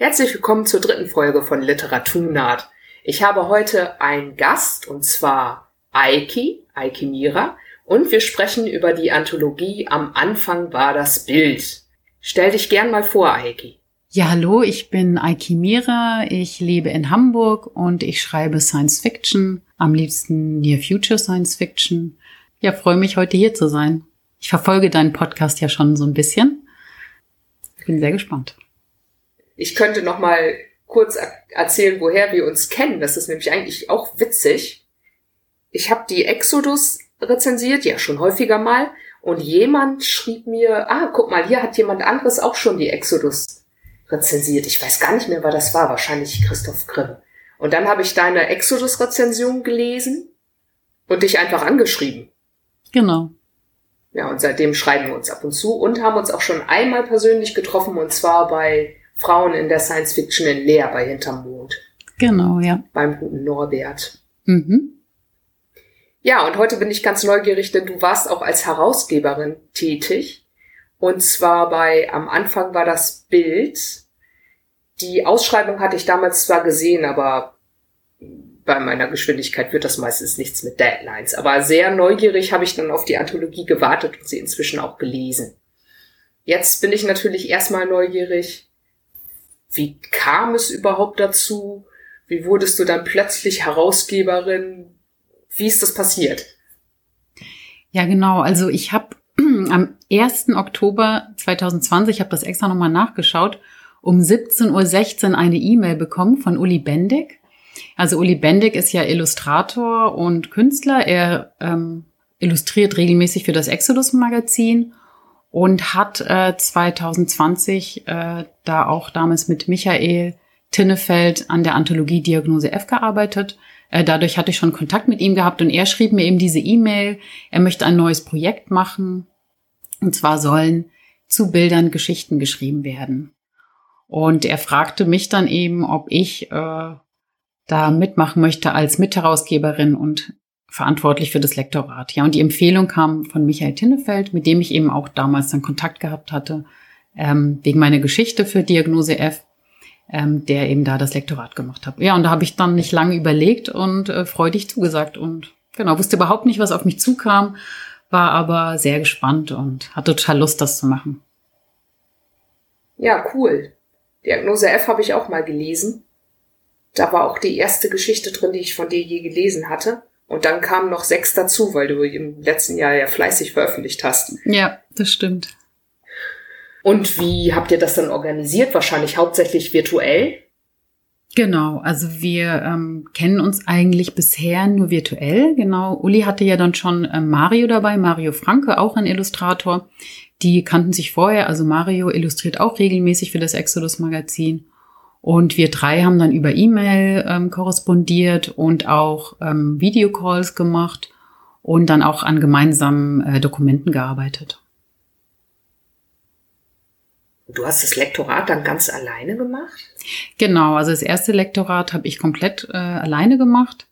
Herzlich willkommen zur dritten Folge von Literaturnaht. Ich habe heute einen Gast und zwar Aiki, Aiki Mira, und wir sprechen über die Anthologie Am Anfang war das Bild. Stell dich gern mal vor, Aiki. Ja, hallo, ich bin Aiki Mira, ich lebe in Hamburg und ich schreibe Science Fiction, am liebsten Near Future Science Fiction. Ja, freue mich heute hier zu sein. Ich verfolge deinen Podcast ja schon so ein bisschen. Bin sehr gespannt. Ich könnte noch mal kurz erzählen, woher wir uns kennen. Das ist nämlich eigentlich auch witzig. Ich habe die Exodus rezensiert, ja schon häufiger mal, und jemand schrieb mir, ah, guck mal, hier hat jemand anderes auch schon die Exodus rezensiert. Ich weiß gar nicht mehr, wer das war, wahrscheinlich Christoph Grimm. Und dann habe ich deine Exodus-Rezension gelesen und dich einfach angeschrieben. Genau. Ja, und seitdem schreiben wir uns ab und zu und haben uns auch schon einmal persönlich getroffen und zwar bei Frauen in der Science Fiction in Leer bei Hinterm Mond. Genau, ja. Beim guten Norbert. Mhm. Ja, und heute bin ich ganz neugierig, denn du warst auch als Herausgeberin tätig. Und zwar bei, am Anfang war das Bild. Die Ausschreibung hatte ich damals zwar gesehen, aber bei meiner Geschwindigkeit wird das meistens nichts mit Deadlines. Aber sehr neugierig habe ich dann auf die Anthologie gewartet und sie inzwischen auch gelesen. Jetzt bin ich natürlich erstmal neugierig. Wie kam es überhaupt dazu? Wie wurdest du dann plötzlich Herausgeberin? Wie ist das passiert? Ja, genau. Also ich habe am 1. Oktober 2020, ich habe das extra nochmal nachgeschaut, um 17.16 Uhr eine E-Mail bekommen von Uli Bendig. Also Uli Bendig ist ja Illustrator und Künstler. Er ähm, illustriert regelmäßig für das Exodus-Magazin und hat äh, 2020 äh, da auch damals mit Michael Tinnefeld an der Anthologie Diagnose F gearbeitet. Äh, dadurch hatte ich schon Kontakt mit ihm gehabt und er schrieb mir eben diese E-Mail. Er möchte ein neues Projekt machen. Und zwar sollen zu Bildern Geschichten geschrieben werden. Und er fragte mich dann eben, ob ich äh, da mitmachen möchte als Mitherausgeberin und verantwortlich für das Lektorat. Ja, und die Empfehlung kam von Michael Tinnefeld, mit dem ich eben auch damals dann Kontakt gehabt hatte, ähm, wegen meiner Geschichte für Diagnose F, ähm, der eben da das Lektorat gemacht hat. Ja, und da habe ich dann nicht lange überlegt und äh, freudig zugesagt und genau, wusste überhaupt nicht, was auf mich zukam, war aber sehr gespannt und hatte total Lust, das zu machen. Ja, cool. Diagnose F habe ich auch mal gelesen. Da war auch die erste Geschichte drin, die ich von dir je gelesen hatte. Und dann kamen noch sechs dazu, weil du im letzten Jahr ja fleißig veröffentlicht hast. Ja, das stimmt. Und wie habt ihr das dann organisiert? Wahrscheinlich hauptsächlich virtuell? Genau, also wir ähm, kennen uns eigentlich bisher nur virtuell. Genau, Uli hatte ja dann schon äh, Mario dabei, Mario Franke, auch ein Illustrator. Die kannten sich vorher, also Mario illustriert auch regelmäßig für das Exodus Magazin. Und wir drei haben dann über E-Mail ähm, korrespondiert und auch ähm, Videocalls gemacht und dann auch an gemeinsamen äh, Dokumenten gearbeitet. Du hast das Lektorat dann ganz alleine gemacht? Genau, also das erste Lektorat habe ich komplett äh, alleine gemacht.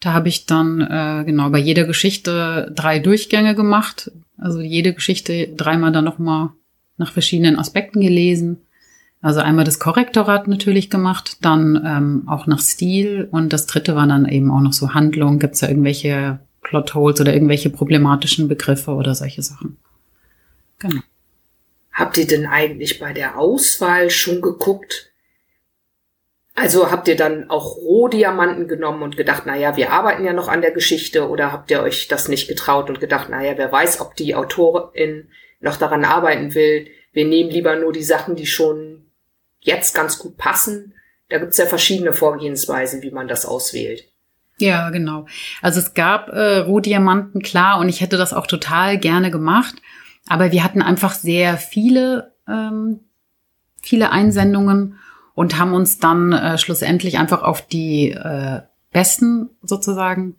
Da habe ich dann äh, genau bei jeder Geschichte drei Durchgänge gemacht. Also jede Geschichte dreimal dann nochmal nach verschiedenen Aspekten gelesen also einmal das Korrektorat natürlich gemacht, dann ähm, auch nach Stil und das dritte war dann eben auch noch so Handlung. Gibt es da irgendwelche Plotholes oder irgendwelche problematischen Begriffe oder solche Sachen? Genau. Habt ihr denn eigentlich bei der Auswahl schon geguckt? Also habt ihr dann auch Rohdiamanten genommen und gedacht, naja, wir arbeiten ja noch an der Geschichte oder habt ihr euch das nicht getraut und gedacht, naja, wer weiß, ob die Autorin noch daran arbeiten will. Wir nehmen lieber nur die Sachen, die schon jetzt ganz gut passen. Da gibt es ja verschiedene Vorgehensweisen, wie man das auswählt. Ja, genau. Also es gab äh, Rohdiamanten, klar, und ich hätte das auch total gerne gemacht. Aber wir hatten einfach sehr viele, ähm, viele Einsendungen und haben uns dann äh, schlussendlich einfach auf die äh, besten sozusagen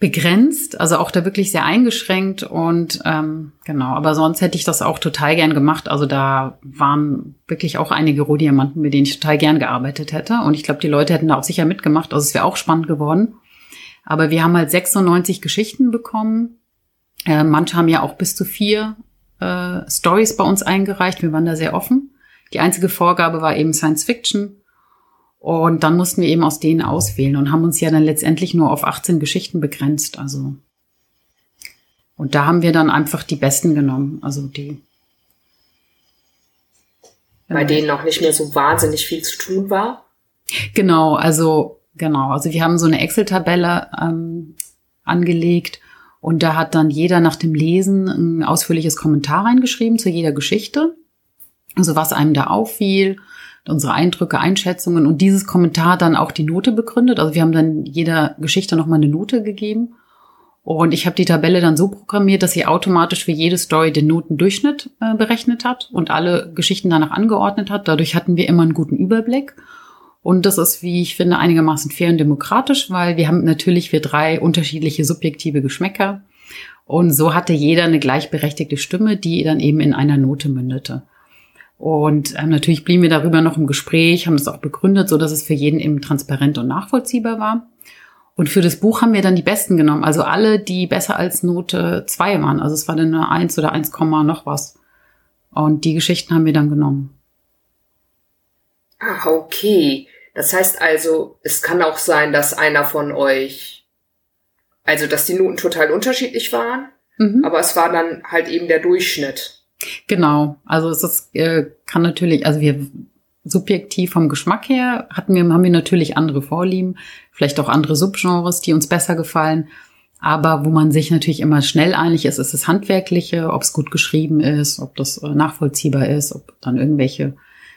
begrenzt, also auch da wirklich sehr eingeschränkt und ähm, genau, aber sonst hätte ich das auch total gern gemacht. Also da waren wirklich auch einige Rohdiamanten, mit denen ich total gern gearbeitet hätte und ich glaube, die Leute hätten da auch sicher mitgemacht. Also es wäre auch spannend geworden. Aber wir haben halt 96 Geschichten bekommen. Äh, manche haben ja auch bis zu vier äh, Stories bei uns eingereicht. Wir waren da sehr offen. Die einzige Vorgabe war eben Science Fiction. Und dann mussten wir eben aus denen auswählen und haben uns ja dann letztendlich nur auf 18 Geschichten begrenzt. Also und da haben wir dann einfach die besten genommen. Also die. Bei denen noch nicht mehr so wahnsinnig viel zu tun war. Genau, also genau. Also wir haben so eine Excel-Tabelle ähm, angelegt und da hat dann jeder nach dem Lesen ein ausführliches Kommentar reingeschrieben zu jeder Geschichte. Also was einem da auffiel, unsere Eindrücke, Einschätzungen und dieses Kommentar dann auch die Note begründet. Also wir haben dann jeder Geschichte nochmal eine Note gegeben. Und ich habe die Tabelle dann so programmiert, dass sie automatisch für jede Story den Notendurchschnitt äh, berechnet hat und alle Geschichten danach angeordnet hat. Dadurch hatten wir immer einen guten Überblick. Und das ist, wie ich finde, einigermaßen fair und demokratisch, weil wir haben natürlich wir drei unterschiedliche subjektive Geschmäcker. Und so hatte jeder eine gleichberechtigte Stimme, die dann eben in einer Note mündete. Und ähm, natürlich blieben wir darüber noch im Gespräch, haben das auch begründet, so dass es für jeden eben transparent und nachvollziehbar war. Und für das Buch haben wir dann die besten genommen. Also alle, die besser als Note 2 waren. Also es war dann eine 1 oder 1, noch was. Und die Geschichten haben wir dann genommen. Ah, okay. Das heißt also, es kann auch sein, dass einer von euch, also dass die Noten total unterschiedlich waren, mhm. aber es war dann halt eben der Durchschnitt. Genau. Also es ist, äh, kann natürlich, also wir subjektiv vom Geschmack her hatten wir, haben wir natürlich andere Vorlieben, vielleicht auch andere Subgenres, die uns besser gefallen. Aber wo man sich natürlich immer schnell einig ist, ist das Handwerkliche, ob es gut geschrieben ist, ob das äh, nachvollziehbar ist, ob dann irgendwelche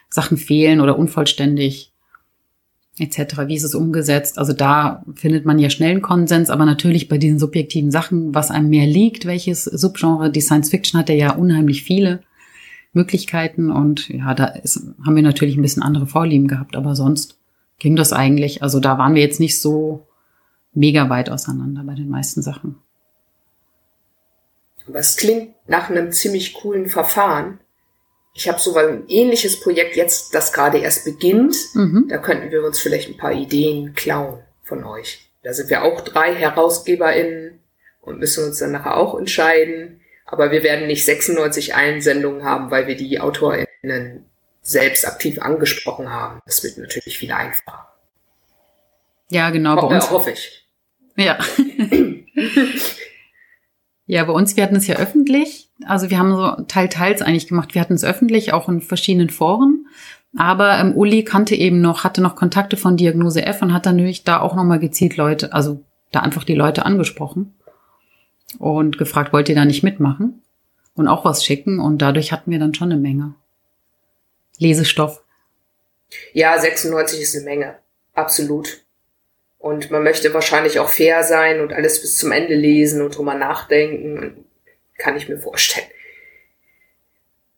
Sachen fehlen oder unvollständig etc. Wie ist es umgesetzt? Also da findet man ja schnell einen Konsens, aber natürlich bei diesen subjektiven Sachen, was einem mehr liegt, welches Subgenre, die Science Fiction hat ja unheimlich viele. Möglichkeiten und ja, da ist, haben wir natürlich ein bisschen andere Vorlieben gehabt, aber sonst ging das eigentlich. Also da waren wir jetzt nicht so mega weit auseinander bei den meisten Sachen. Aber es klingt nach einem ziemlich coolen Verfahren. Ich habe so ein ähnliches Projekt jetzt, das gerade erst beginnt. Mhm. Da könnten wir uns vielleicht ein paar Ideen klauen von euch. Da sind wir auch drei HerausgeberInnen und müssen uns dann nachher auch entscheiden, aber wir werden nicht 96 Einsendungen haben, weil wir die AutorInnen selbst aktiv angesprochen haben. Das wird natürlich viel einfacher. Ja, genau. Ho bei uns hoffe ich. Ja. ja, bei uns, wir hatten es ja öffentlich. Also wir haben so teil teils eigentlich gemacht. Wir hatten es öffentlich, auch in verschiedenen Foren. Aber ähm, Uli kannte eben noch, hatte noch Kontakte von Diagnose F und hat dann natürlich da auch nochmal gezielt Leute, also da einfach die Leute angesprochen und gefragt, wollt ihr da nicht mitmachen und auch was schicken? Und dadurch hatten wir dann schon eine Menge. Lesestoff. Ja, 96 ist eine Menge. Absolut. Und man möchte wahrscheinlich auch fair sein und alles bis zum Ende lesen und drüber nachdenken. Kann ich mir vorstellen.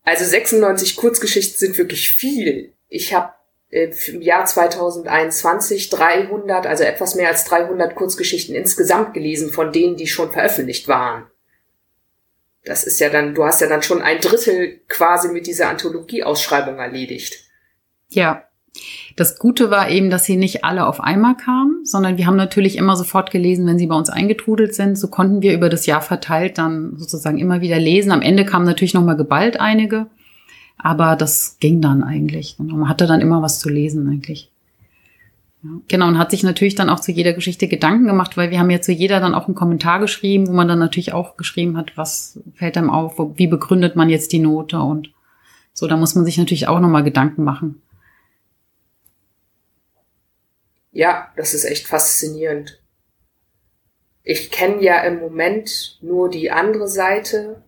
Also 96 Kurzgeschichten sind wirklich viel. Ich habe äh, im Jahr 2021 300, also etwas mehr als 300 Kurzgeschichten insgesamt gelesen, von denen, die schon veröffentlicht waren. Das ist ja dann, du hast ja dann schon ein Drittel quasi mit dieser Anthologieausschreibung erledigt. Ja. Das Gute war eben, dass sie nicht alle auf einmal kamen, sondern wir haben natürlich immer sofort gelesen, wenn sie bei uns eingetrudelt sind. So konnten wir über das Jahr verteilt dann sozusagen immer wieder lesen. Am Ende kamen natürlich nochmal geballt einige. Aber das ging dann eigentlich. Und man hatte dann immer was zu lesen eigentlich. Ja, genau, und hat sich natürlich dann auch zu jeder Geschichte Gedanken gemacht, weil wir haben ja zu jeder dann auch einen Kommentar geschrieben, wo man dann natürlich auch geschrieben hat, was fällt einem auf, wie begründet man jetzt die Note und so, da muss man sich natürlich auch nochmal Gedanken machen. Ja, das ist echt faszinierend. Ich kenne ja im Moment nur die andere Seite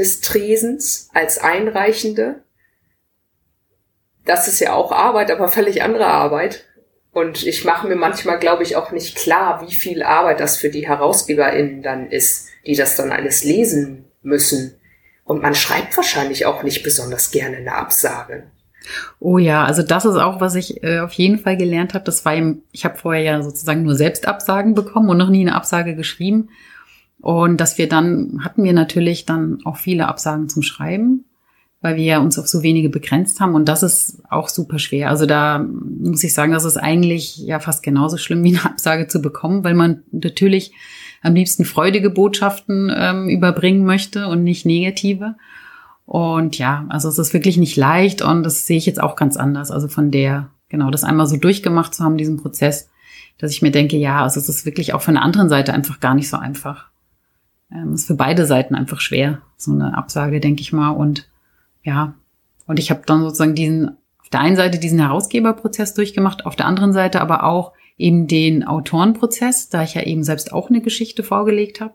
des Tresens als Einreichende. Das ist ja auch Arbeit, aber völlig andere Arbeit. Und ich mache mir manchmal, glaube ich, auch nicht klar, wie viel Arbeit das für die HerausgeberInnen dann ist, die das dann alles lesen müssen. Und man schreibt wahrscheinlich auch nicht besonders gerne eine Absage. Oh ja, also das ist auch, was ich äh, auf jeden Fall gelernt habe. Das war eben, ich habe vorher ja sozusagen nur Selbstabsagen bekommen und noch nie eine Absage geschrieben. Und dass wir dann, hatten wir natürlich dann auch viele Absagen zum Schreiben, weil wir ja uns auf so wenige begrenzt haben. Und das ist auch super schwer. Also da muss ich sagen, das ist eigentlich ja fast genauso schlimm, wie eine Absage zu bekommen, weil man natürlich am liebsten freudige Botschaften ähm, überbringen möchte und nicht negative. Und ja, also es ist wirklich nicht leicht und das sehe ich jetzt auch ganz anders. Also von der, genau, das einmal so durchgemacht zu haben, diesen Prozess, dass ich mir denke, ja, also es ist wirklich auch von der anderen Seite einfach gar nicht so einfach. Ähm, ist für beide Seiten einfach schwer, so eine Absage, denke ich mal. Und ja, und ich habe dann sozusagen diesen, auf der einen Seite diesen Herausgeberprozess durchgemacht, auf der anderen Seite aber auch eben den Autorenprozess, da ich ja eben selbst auch eine Geschichte vorgelegt habe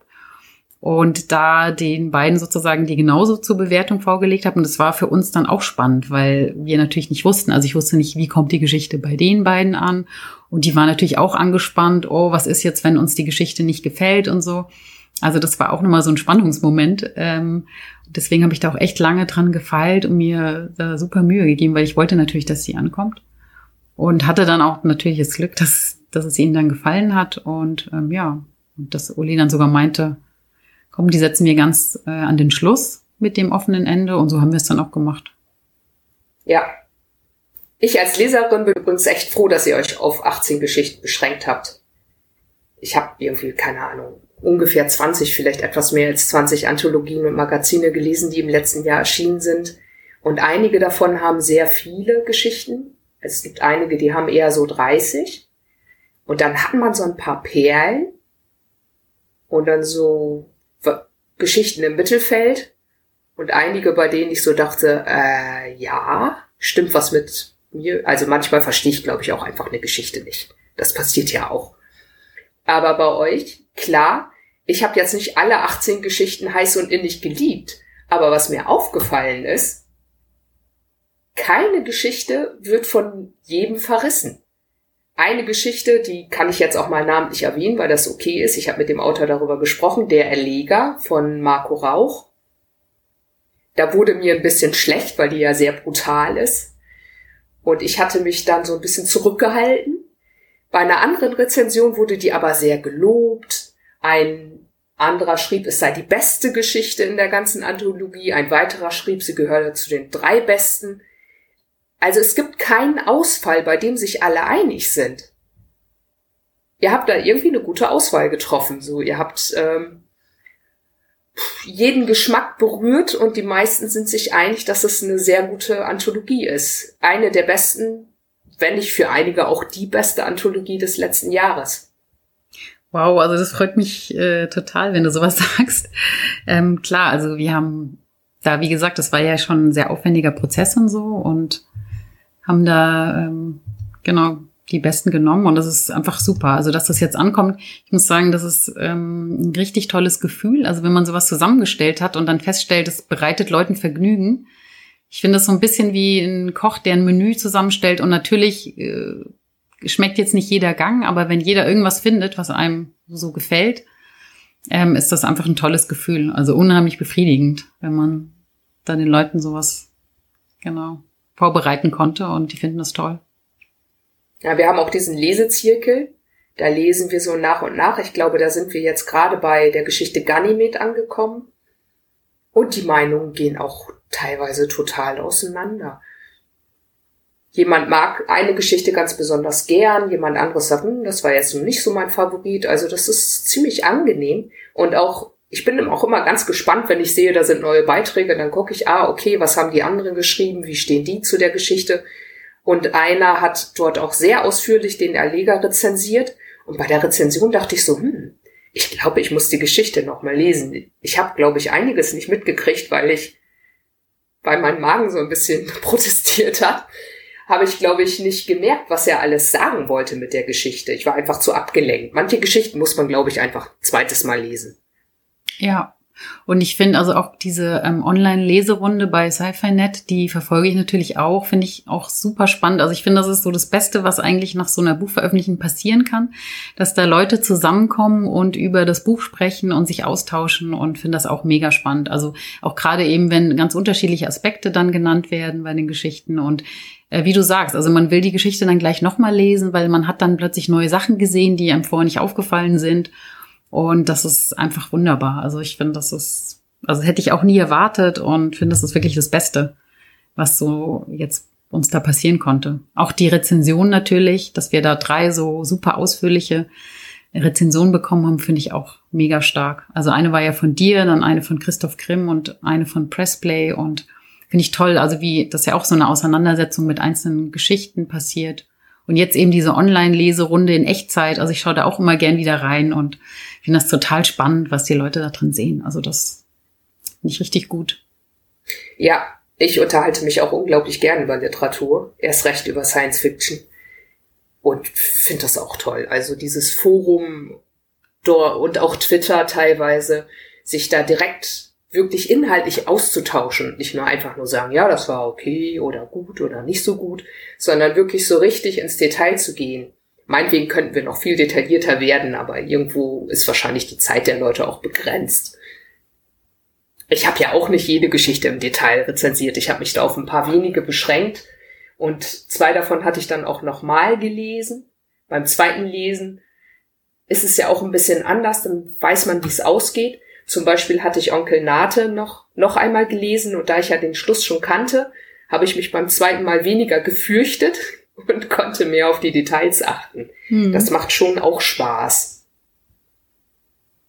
und da den beiden sozusagen die genauso zur Bewertung vorgelegt habe. Und das war für uns dann auch spannend, weil wir natürlich nicht wussten, also ich wusste nicht, wie kommt die Geschichte bei den beiden an. Und die waren natürlich auch angespannt, oh, was ist jetzt, wenn uns die Geschichte nicht gefällt und so. Also das war auch nochmal so ein Spannungsmoment. Ähm, deswegen habe ich da auch echt lange dran gefeilt und mir da super Mühe gegeben, weil ich wollte natürlich, dass sie ankommt. Und hatte dann auch natürlich das Glück, dass, dass es ihnen dann gefallen hat. Und ähm, ja, und dass Uli dann sogar meinte, komm, die setzen wir ganz äh, an den Schluss mit dem offenen Ende und so haben wir es dann auch gemacht. Ja. Ich als Leserin bin übrigens echt froh, dass ihr euch auf 18 Geschichten beschränkt habt. Ich habe irgendwie, keine Ahnung, ungefähr 20, vielleicht etwas mehr als 20 Anthologien und Magazine gelesen, die im letzten Jahr erschienen sind. Und einige davon haben sehr viele Geschichten. Es gibt einige, die haben eher so 30. Und dann hat man so ein paar Perlen und dann so Geschichten im Mittelfeld und einige, bei denen ich so dachte, äh, ja, stimmt was mit mir. Also manchmal verstehe ich, glaube ich, auch einfach eine Geschichte nicht. Das passiert ja auch. Aber bei euch, klar, ich habe jetzt nicht alle 18 Geschichten heiß und innig geliebt. Aber was mir aufgefallen ist, keine Geschichte wird von jedem verrissen eine Geschichte, die kann ich jetzt auch mal namentlich erwähnen, weil das okay ist. Ich habe mit dem Autor darüber gesprochen, der Erleger von Marco Rauch. Da wurde mir ein bisschen schlecht, weil die ja sehr brutal ist. Und ich hatte mich dann so ein bisschen zurückgehalten. Bei einer anderen Rezension wurde die aber sehr gelobt. Ein anderer schrieb, es sei die beste Geschichte in der ganzen Anthologie. Ein weiterer schrieb, sie gehöre zu den drei besten. Also es gibt keinen Ausfall, bei dem sich alle einig sind. Ihr habt da irgendwie eine gute Auswahl getroffen. So, ihr habt ähm, jeden Geschmack berührt und die meisten sind sich einig, dass es eine sehr gute Anthologie ist. Eine der besten, wenn nicht für einige auch die beste Anthologie des letzten Jahres. Wow, also das freut mich äh, total, wenn du sowas sagst. Ähm, klar, also wir haben da, wie gesagt, das war ja schon ein sehr aufwendiger Prozess und so und haben da ähm, genau die Besten genommen und das ist einfach super. Also dass das jetzt ankommt, ich muss sagen, das ist ähm, ein richtig tolles Gefühl. Also wenn man sowas zusammengestellt hat und dann feststellt, es bereitet Leuten Vergnügen. Ich finde das so ein bisschen wie ein Koch, der ein Menü zusammenstellt und natürlich äh, schmeckt jetzt nicht jeder Gang, aber wenn jeder irgendwas findet, was einem so gefällt, ähm, ist das einfach ein tolles Gefühl. Also unheimlich befriedigend, wenn man da den Leuten sowas genau vorbereiten konnte und die finden das toll. Ja, wir haben auch diesen Lesezirkel. Da lesen wir so nach und nach. Ich glaube, da sind wir jetzt gerade bei der Geschichte Ganymed angekommen. Und die Meinungen gehen auch teilweise total auseinander. Jemand mag eine Geschichte ganz besonders gern, jemand anderes sagt, hm, das war jetzt nicht so mein Favorit. Also das ist ziemlich angenehm und auch ich bin auch immer ganz gespannt, wenn ich sehe, da sind neue Beiträge, dann gucke ich, ah, okay, was haben die anderen geschrieben, wie stehen die zu der Geschichte? Und einer hat dort auch sehr ausführlich den Erleger rezensiert. Und bei der Rezension dachte ich so, hm, ich glaube, ich muss die Geschichte nochmal lesen. Ich habe, glaube ich, einiges nicht mitgekriegt, weil ich, weil mein Magen so ein bisschen protestiert hat, habe ich, glaube ich, nicht gemerkt, was er alles sagen wollte mit der Geschichte. Ich war einfach zu abgelenkt. Manche Geschichten muss man, glaube ich, einfach zweites Mal lesen. Ja. Und ich finde also auch diese ähm, Online-Leserunde bei Sci-Fi.net, die verfolge ich natürlich auch, finde ich auch super spannend. Also ich finde, das ist so das Beste, was eigentlich nach so einer Buchveröffentlichung passieren kann, dass da Leute zusammenkommen und über das Buch sprechen und sich austauschen und finde das auch mega spannend. Also auch gerade eben, wenn ganz unterschiedliche Aspekte dann genannt werden bei den Geschichten und äh, wie du sagst, also man will die Geschichte dann gleich nochmal lesen, weil man hat dann plötzlich neue Sachen gesehen, die einem vorher nicht aufgefallen sind. Und das ist einfach wunderbar. Also ich finde, das ist, also hätte ich auch nie erwartet und finde, das ist wirklich das Beste, was so jetzt uns da passieren konnte. Auch die Rezension natürlich, dass wir da drei so super ausführliche Rezensionen bekommen haben, finde ich auch mega stark. Also eine war ja von dir, dann eine von Christoph Grimm und eine von Pressplay und finde ich toll. Also wie das ja auch so eine Auseinandersetzung mit einzelnen Geschichten passiert. Und jetzt eben diese Online-Leserunde in Echtzeit. Also ich schaue da auch immer gern wieder rein und finde das total spannend, was die Leute da drin sehen. Also das finde ich richtig gut. Ja, ich unterhalte mich auch unglaublich gern über Literatur. Erst recht über Science Fiction. Und finde das auch toll. Also dieses Forum und auch Twitter teilweise, sich da direkt wirklich inhaltlich auszutauschen. Nicht nur einfach nur sagen, ja, das war okay oder gut oder nicht so gut, sondern wirklich so richtig ins Detail zu gehen. Meinetwegen könnten wir noch viel detaillierter werden, aber irgendwo ist wahrscheinlich die Zeit der Leute auch begrenzt. Ich habe ja auch nicht jede Geschichte im Detail rezensiert. Ich habe mich da auf ein paar wenige beschränkt und zwei davon hatte ich dann auch nochmal gelesen. Beim zweiten Lesen ist es ja auch ein bisschen anders, dann weiß man, wie es ausgeht. Zum Beispiel hatte ich Onkel Nate noch, noch einmal gelesen und da ich ja den Schluss schon kannte, habe ich mich beim zweiten Mal weniger gefürchtet und konnte mehr auf die Details achten. Hm. Das macht schon auch Spaß.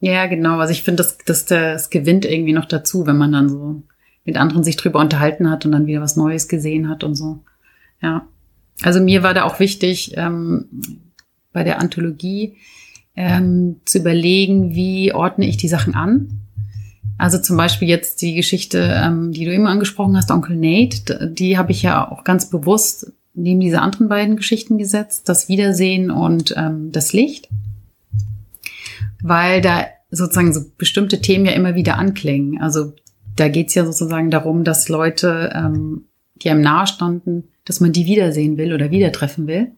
Ja, genau. Also ich finde, das, das, das gewinnt irgendwie noch dazu, wenn man dann so mit anderen sich drüber unterhalten hat und dann wieder was Neues gesehen hat und so. Ja. Also mir war da auch wichtig, ähm, bei der Anthologie ähm, zu überlegen, wie ordne ich die Sachen an. Also zum Beispiel jetzt die Geschichte, ähm, die du eben angesprochen hast, Onkel Nate, die habe ich ja auch ganz bewusst neben diese anderen beiden Geschichten gesetzt, das Wiedersehen und ähm, das Licht, weil da sozusagen so bestimmte Themen ja immer wieder anklingen. Also da geht's ja sozusagen darum, dass Leute, ähm, die einem nahestanden, dass man die wiedersehen will oder wieder treffen will.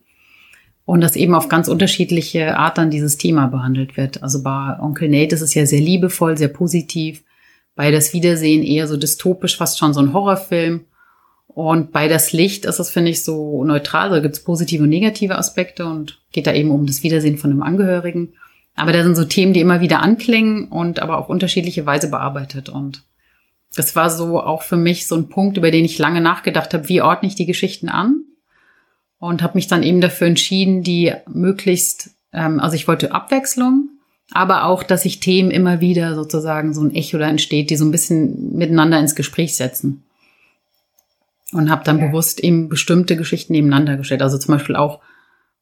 Und dass eben auf ganz unterschiedliche Art dann dieses Thema behandelt wird. Also bei Onkel Nate ist es ja sehr liebevoll, sehr positiv. Bei das Wiedersehen eher so dystopisch, fast schon so ein Horrorfilm. Und bei das Licht ist es, finde ich, so neutral. Da gibt es positive und negative Aspekte und geht da eben um das Wiedersehen von einem Angehörigen. Aber da sind so Themen, die immer wieder anklingen und aber auf unterschiedliche Weise bearbeitet. Und das war so auch für mich so ein Punkt, über den ich lange nachgedacht habe, wie ordne ich die Geschichten an? Und habe mich dann eben dafür entschieden, die möglichst, ähm, also ich wollte Abwechslung, aber auch, dass sich Themen immer wieder sozusagen so ein Echo da entsteht, die so ein bisschen miteinander ins Gespräch setzen. Und habe dann ja. bewusst eben bestimmte Geschichten nebeneinander gestellt. Also zum Beispiel auch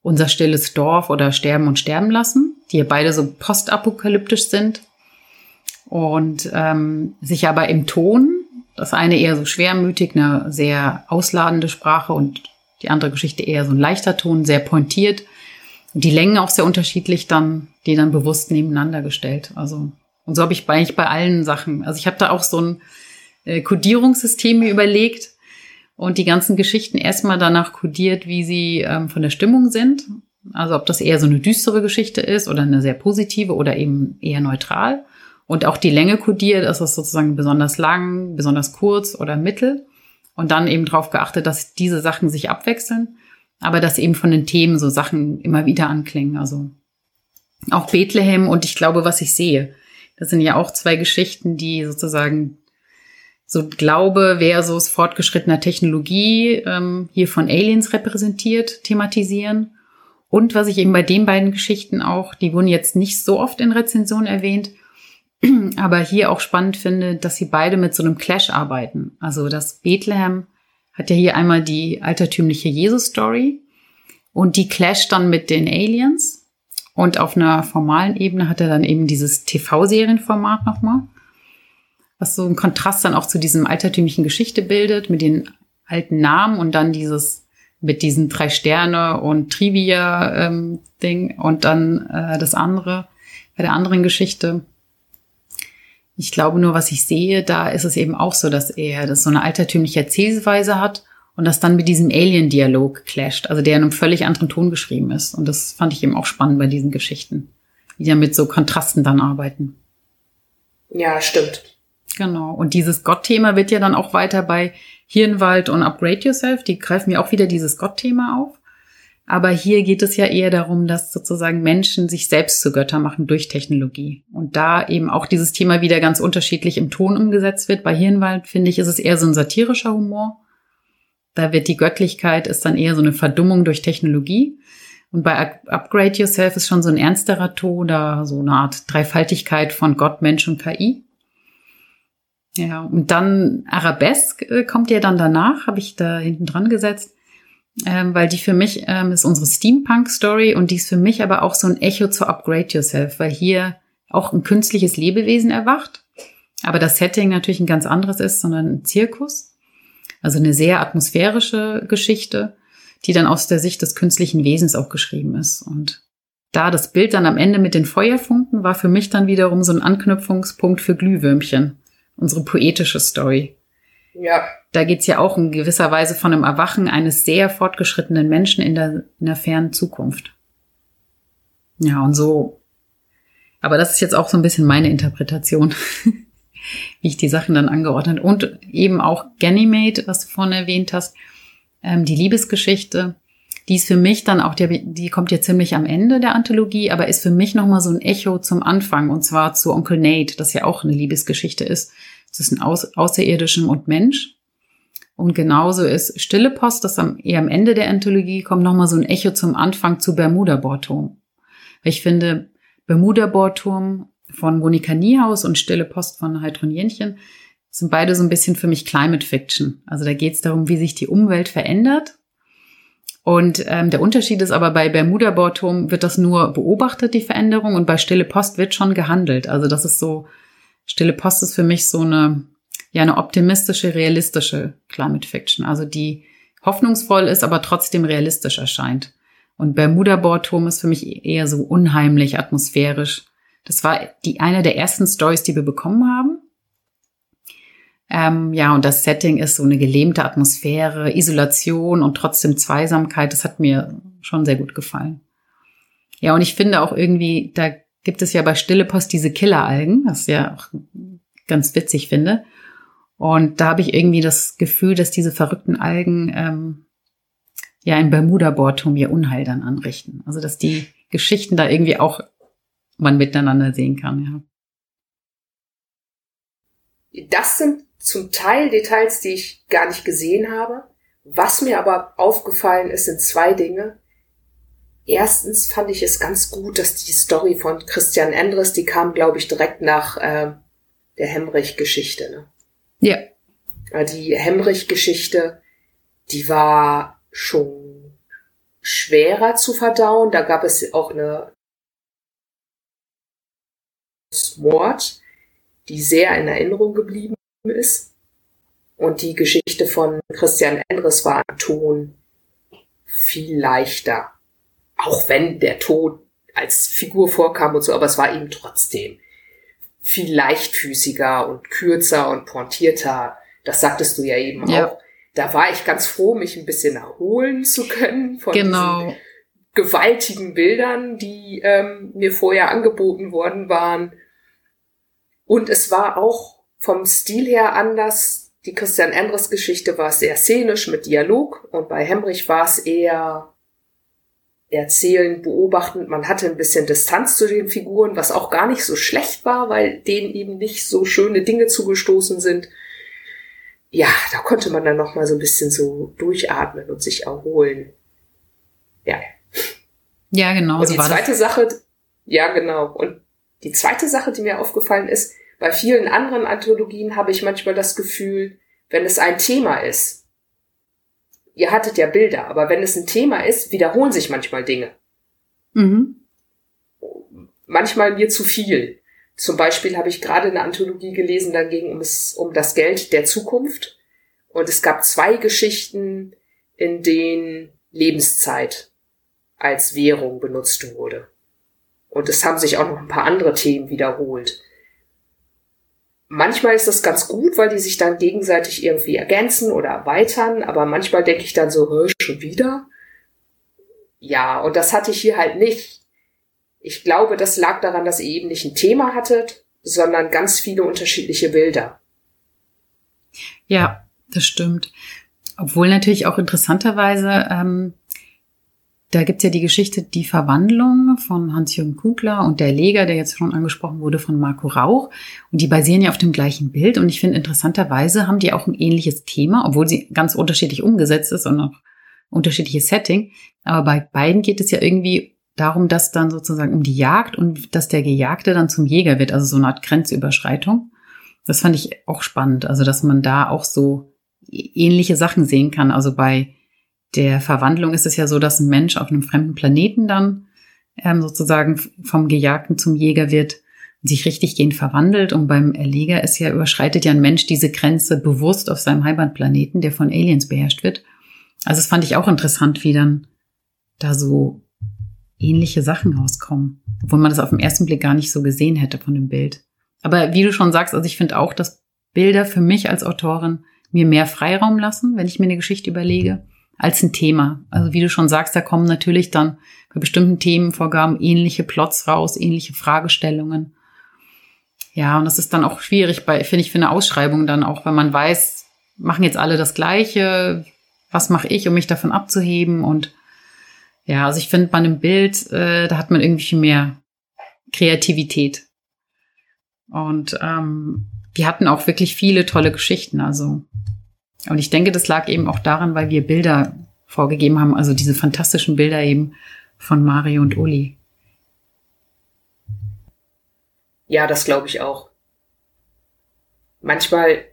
unser stilles Dorf oder Sterben und Sterben lassen, die ja beide so postapokalyptisch sind und ähm, sich aber im Ton, das eine eher so schwermütig, eine sehr ausladende Sprache und die andere Geschichte eher so ein leichter Ton, sehr pointiert. Und die Längen auch sehr unterschiedlich dann, die dann bewusst nebeneinander gestellt. Also, und so habe ich eigentlich bei allen Sachen. Also ich habe da auch so ein äh, Codierungssystem mir überlegt und die ganzen Geschichten erstmal danach kodiert, wie sie ähm, von der Stimmung sind. Also ob das eher so eine düstere Geschichte ist oder eine sehr positive oder eben eher neutral. Und auch die Länge kodiert, ist das sozusagen besonders lang, besonders kurz oder mittel. Und dann eben darauf geachtet, dass diese Sachen sich abwechseln, aber dass eben von den Themen so Sachen immer wieder anklingen. Also auch Bethlehem und ich glaube, was ich sehe. Das sind ja auch zwei Geschichten, die sozusagen so Glaube versus fortgeschrittener Technologie ähm, hier von Aliens repräsentiert, thematisieren. Und was ich eben bei den beiden Geschichten auch, die wurden jetzt nicht so oft in Rezensionen erwähnt, aber hier auch spannend finde, dass sie beide mit so einem Clash arbeiten. Also das Bethlehem hat ja hier einmal die altertümliche Jesus-Story und die clasht dann mit den Aliens. Und auf einer formalen Ebene hat er dann eben dieses TV-Serienformat nochmal, was so einen Kontrast dann auch zu diesem altertümlichen Geschichte bildet, mit den alten Namen und dann dieses mit diesen drei Sterne und Trivia-Ding ähm, und dann äh, das andere bei der anderen Geschichte ich glaube nur, was ich sehe, da ist es eben auch so, dass er das so eine altertümliche Erzählweise hat und das dann mit diesem Alien-Dialog clasht, also der in einem völlig anderen Ton geschrieben ist. Und das fand ich eben auch spannend bei diesen Geschichten, wie die mit so Kontrasten dann arbeiten. Ja, stimmt. Genau. Und dieses Gott-Thema wird ja dann auch weiter bei Hirnwald und Upgrade Yourself. Die greifen ja auch wieder dieses Gott-Thema auf. Aber hier geht es ja eher darum, dass sozusagen Menschen sich selbst zu Götter machen durch Technologie. Und da eben auch dieses Thema wieder ganz unterschiedlich im Ton umgesetzt wird. Bei Hirnwald, finde ich, ist es eher so ein satirischer Humor. Da wird die Göttlichkeit ist dann eher so eine Verdummung durch Technologie. Und bei Upgrade Yourself ist schon so ein ernsterer Ton oder so eine Art Dreifaltigkeit von Gott, Mensch und KI. Ja, und dann Arabesque äh, kommt ja dann danach, habe ich da hinten dran gesetzt, ähm, weil die für mich ähm, ist unsere Steampunk-Story und die ist für mich aber auch so ein Echo zu Upgrade Yourself, weil hier auch ein künstliches Lebewesen erwacht, aber das Setting natürlich ein ganz anderes ist, sondern ein Zirkus. Also eine sehr atmosphärische Geschichte, die dann aus der Sicht des künstlichen Wesens auch geschrieben ist. Und da das Bild dann am Ende mit den Feuerfunken war für mich dann wiederum so ein Anknüpfungspunkt für Glühwürmchen, unsere poetische Story. Ja. Da geht's ja auch in gewisser Weise von einem Erwachen eines sehr fortgeschrittenen Menschen in der, in der fernen Zukunft. Ja, und so. Aber das ist jetzt auch so ein bisschen meine Interpretation. wie ich die Sachen dann angeordnet und eben auch Ganymede, was du vorhin erwähnt hast, ähm, die Liebesgeschichte, die ist für mich dann auch, der, die kommt ja ziemlich am Ende der Anthologie, aber ist für mich nochmal so ein Echo zum Anfang und zwar zu Onkel Nate, das ja auch eine Liebesgeschichte ist zwischen Außerirdischem und Mensch. Und genauso ist Stille Post, das am, eher am Ende der Anthologie kommt, nochmal so ein Echo zum Anfang zu Bermuda-Bordturm. Ich finde, Bermuda-Bordturm von Monika Niehaus und Stille Post von Heidrun Jenchen sind beide so ein bisschen für mich Climate Fiction. Also da geht es darum, wie sich die Umwelt verändert. Und ähm, der Unterschied ist aber bei Bermuda Bordturm wird das nur beobachtet, die Veränderung, und bei Stille Post wird schon gehandelt. Also das ist so, Stille Post ist für mich so eine, ja, eine optimistische, realistische Climate Fiction. Also die hoffnungsvoll ist, aber trotzdem realistisch erscheint. Und Bermuda Bordturm ist für mich eher so unheimlich, atmosphärisch das war die eine der ersten Stories, die wir bekommen haben. Ähm, ja, und das Setting ist so eine gelähmte Atmosphäre, Isolation und trotzdem Zweisamkeit. Das hat mir schon sehr gut gefallen. Ja, und ich finde auch irgendwie, da gibt es ja bei Stille Post diese Killeralgen, was ich ja auch ganz witzig finde. Und da habe ich irgendwie das Gefühl, dass diese verrückten Algen ähm, ja im Bermuda-Bordturm ihr Unheil dann anrichten. Also dass die Geschichten da irgendwie auch man miteinander sehen kann, ja. Das sind zum Teil Details, die ich gar nicht gesehen habe. Was mir aber aufgefallen ist, sind zwei Dinge. Erstens fand ich es ganz gut, dass die Story von Christian Endres, die kam, glaube ich, direkt nach äh, der Hemrich-Geschichte. Ne? Ja. Die Hemrich-Geschichte, die war schon schwerer zu verdauen. Da gab es auch eine Mord, die sehr in Erinnerung geblieben ist. Und die Geschichte von Christian Endres war am Ton viel leichter. Auch wenn der Tod als Figur vorkam und so, aber es war eben trotzdem viel leichtfüßiger und kürzer und pointierter. Das sagtest du ja eben ja. auch. Da war ich ganz froh, mich ein bisschen erholen zu können von genau. diesen gewaltigen Bildern, die ähm, mir vorher angeboten worden waren. Und es war auch vom Stil her anders. Die Christian Endres Geschichte war sehr szenisch mit Dialog und bei Hemrich war es eher erzählend, beobachtend. Man hatte ein bisschen Distanz zu den Figuren, was auch gar nicht so schlecht war, weil denen eben nicht so schöne Dinge zugestoßen sind. Ja, da konnte man dann noch mal so ein bisschen so durchatmen und sich erholen. Ja. Ja, genau. Und die so zweite Sache, ja, genau. Und die zweite Sache, die mir aufgefallen ist, bei vielen anderen Anthologien habe ich manchmal das Gefühl, wenn es ein Thema ist, ihr hattet ja Bilder, aber wenn es ein Thema ist, wiederholen sich manchmal Dinge. Mhm. Manchmal mir zu viel. Zum Beispiel habe ich gerade eine Anthologie gelesen, da ging es um das Geld der Zukunft. Und es gab zwei Geschichten, in denen Lebenszeit als Währung benutzt wurde. Und es haben sich auch noch ein paar andere Themen wiederholt. Manchmal ist das ganz gut, weil die sich dann gegenseitig irgendwie ergänzen oder erweitern, aber manchmal denke ich dann so, schon wieder? Ja, und das hatte ich hier halt nicht. Ich glaube, das lag daran, dass ihr eben nicht ein Thema hattet, sondern ganz viele unterschiedliche Bilder. Ja, das stimmt. Obwohl natürlich auch interessanterweise ähm, da gibt's ja die Geschichte Die Verwandlung von Hans-Jürgen Kugler und der Leger, der jetzt schon angesprochen wurde, von Marco Rauch. Und die basieren ja auf dem gleichen Bild. Und ich finde, interessanterweise haben die auch ein ähnliches Thema, obwohl sie ganz unterschiedlich umgesetzt ist und auch unterschiedliches Setting. Aber bei beiden geht es ja irgendwie darum, dass dann sozusagen um die Jagd und dass der Gejagte dann zum Jäger wird, also so eine Art Grenzüberschreitung. Das fand ich auch spannend, also dass man da auch so ähnliche Sachen sehen kann. Also bei der Verwandlung ist es ja so, dass ein Mensch auf einem fremden Planeten dann ähm, sozusagen vom Gejagten zum Jäger wird und sich richtig gehend verwandelt. Und beim Erleger ist ja, überschreitet ja ein Mensch diese Grenze bewusst auf seinem Heimatplaneten, der von Aliens beherrscht wird. Also das fand ich auch interessant, wie dann da so ähnliche Sachen rauskommen, obwohl man das auf den ersten Blick gar nicht so gesehen hätte von dem Bild. Aber wie du schon sagst, also ich finde auch, dass Bilder für mich als Autorin mir mehr Freiraum lassen, wenn ich mir eine Geschichte überlege, als ein Thema. Also wie du schon sagst, da kommen natürlich dann bei bestimmten Themenvorgaben ähnliche Plots raus, ähnliche Fragestellungen. Ja, und das ist dann auch schwierig bei, finde ich, für eine Ausschreibung dann auch, wenn man weiß, machen jetzt alle das Gleiche, was mache ich, um mich davon abzuheben und ja, also ich finde bei einem Bild, äh, da hat man irgendwie mehr Kreativität. Und ähm, wir hatten auch wirklich viele tolle Geschichten. Also, und ich denke, das lag eben auch daran, weil wir Bilder vorgegeben haben, also diese fantastischen Bilder eben von Mario und Uli. Ja, das glaube ich auch. Manchmal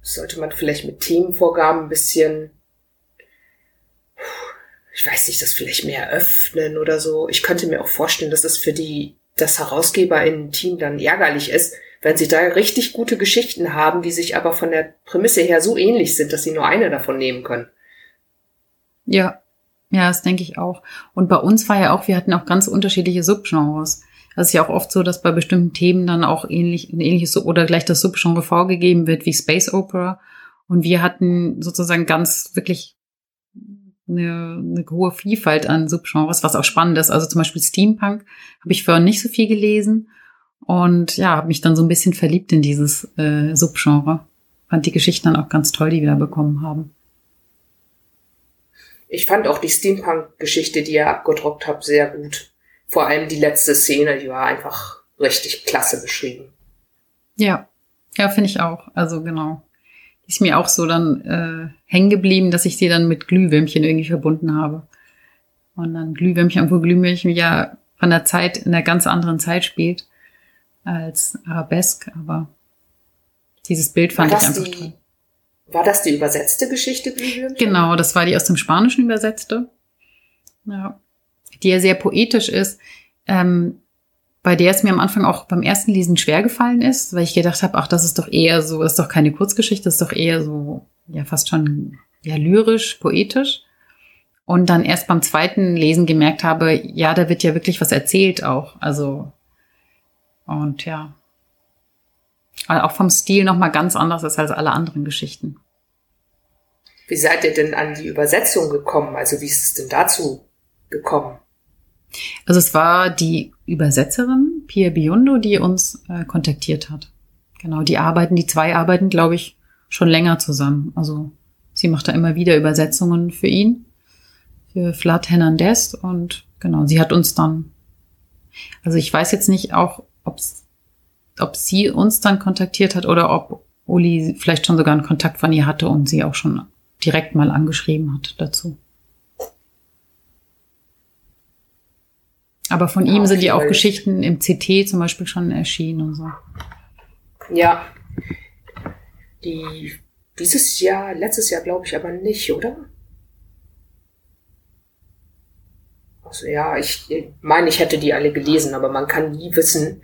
sollte man vielleicht mit Themenvorgaben ein bisschen ich weiß nicht, das vielleicht mehr öffnen oder so. Ich könnte mir auch vorstellen, dass das für die, das HerausgeberInnen-Team dann ärgerlich ist, wenn sie da richtig gute Geschichten haben, die sich aber von der Prämisse her so ähnlich sind, dass sie nur eine davon nehmen können. Ja, ja, das denke ich auch. Und bei uns war ja auch, wir hatten auch ganz unterschiedliche Subgenres. Das ist ja auch oft so, dass bei bestimmten Themen dann auch ähnlich, ein ähnliches oder gleich das Subgenre vorgegeben wird wie Space Opera. Und wir hatten sozusagen ganz wirklich eine, eine hohe Vielfalt an Subgenres, was auch spannend ist. Also zum Beispiel Steampunk habe ich vorher nicht so viel gelesen und ja, habe mich dann so ein bisschen verliebt in dieses äh, Subgenre. Fand die Geschichten dann auch ganz toll, die wir da bekommen haben. Ich fand auch die Steampunk-Geschichte, die ihr abgedruckt habt, sehr gut. Vor allem die letzte Szene, die war einfach richtig klasse beschrieben. Ja, ja, finde ich auch. Also genau ist mir auch so dann äh, hängen geblieben, dass ich sie dann mit Glühwürmchen irgendwie verbunden habe. Und dann Glühwürmchen, obwohl Glühwürmchen ja von der Zeit in einer ganz anderen Zeit spielt als Arabesque, aber dieses Bild fand ich einfach die, toll. War das die übersetzte Geschichte Glühwürmchen? Genau, das war die aus dem Spanischen übersetzte. Ja. Die ja sehr poetisch ist. Ähm, bei der es mir am Anfang auch beim ersten Lesen schwer gefallen ist, weil ich gedacht habe, ach, das ist doch eher so, ist doch keine Kurzgeschichte, ist doch eher so, ja, fast schon ja, lyrisch, poetisch. Und dann erst beim zweiten Lesen gemerkt habe, ja, da wird ja wirklich was erzählt auch. Also, und ja. Aber auch vom Stil nochmal ganz anders ist als alle anderen Geschichten. Wie seid ihr denn an die Übersetzung gekommen? Also wie ist es denn dazu gekommen? Also es war die Übersetzerin Pia Biondo, die uns äh, kontaktiert hat. Genau, die arbeiten, die zwei arbeiten, glaube ich, schon länger zusammen. Also sie macht da immer wieder Übersetzungen für ihn, für Vlad Hernandez und genau, sie hat uns dann, also ich weiß jetzt nicht auch, ob sie uns dann kontaktiert hat oder ob Uli vielleicht schon sogar einen Kontakt von ihr hatte und sie auch schon direkt mal angeschrieben hat dazu. Aber von ja, ihm sind ja auch Geschichten im CT zum Beispiel schon erschienen und so. Ja. Die dieses Jahr, letztes Jahr glaube ich aber nicht, oder? Also ja, ich meine, ich hätte die alle gelesen, aber man kann nie wissen.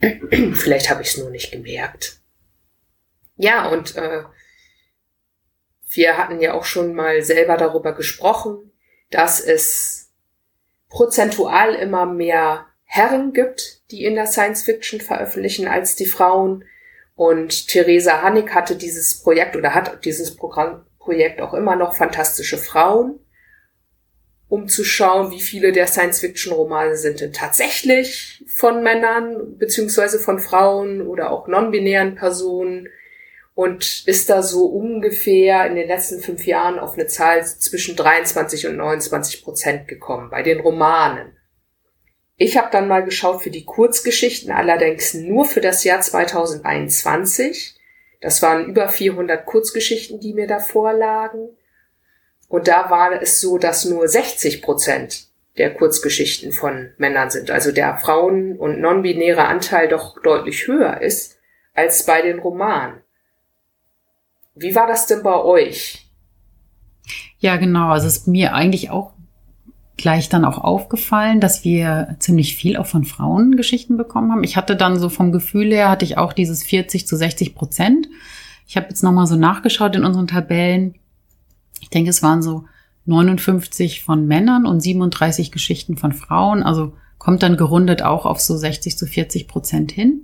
Vielleicht habe ich es nur nicht gemerkt. Ja, und äh, wir hatten ja auch schon mal selber darüber gesprochen, dass es prozentual immer mehr Herren gibt, die in der Science Fiction veröffentlichen, als die Frauen. Und Theresa Hannig hatte dieses Projekt oder hat dieses Programmprojekt auch immer noch fantastische Frauen, um zu schauen, wie viele der Science-Fiction-Romane sind denn tatsächlich von Männern beziehungsweise von Frauen oder auch non-binären Personen und ist da so ungefähr in den letzten fünf Jahren auf eine Zahl zwischen 23 und 29 Prozent gekommen bei den Romanen. Ich habe dann mal geschaut für die Kurzgeschichten, allerdings nur für das Jahr 2021. Das waren über 400 Kurzgeschichten, die mir da vorlagen. Und da war es so, dass nur 60 Prozent der Kurzgeschichten von Männern sind. Also der Frauen- und non-binäre Anteil doch deutlich höher ist als bei den Romanen. Wie war das denn bei euch? Ja, genau. Also es ist mir eigentlich auch gleich dann auch aufgefallen, dass wir ziemlich viel auch von Frauengeschichten bekommen haben. Ich hatte dann so vom Gefühl her, hatte ich auch dieses 40 zu 60 Prozent. Ich habe jetzt nochmal so nachgeschaut in unseren Tabellen. Ich denke, es waren so 59 von Männern und 37 Geschichten von Frauen. Also kommt dann gerundet auch auf so 60 zu 40 Prozent hin.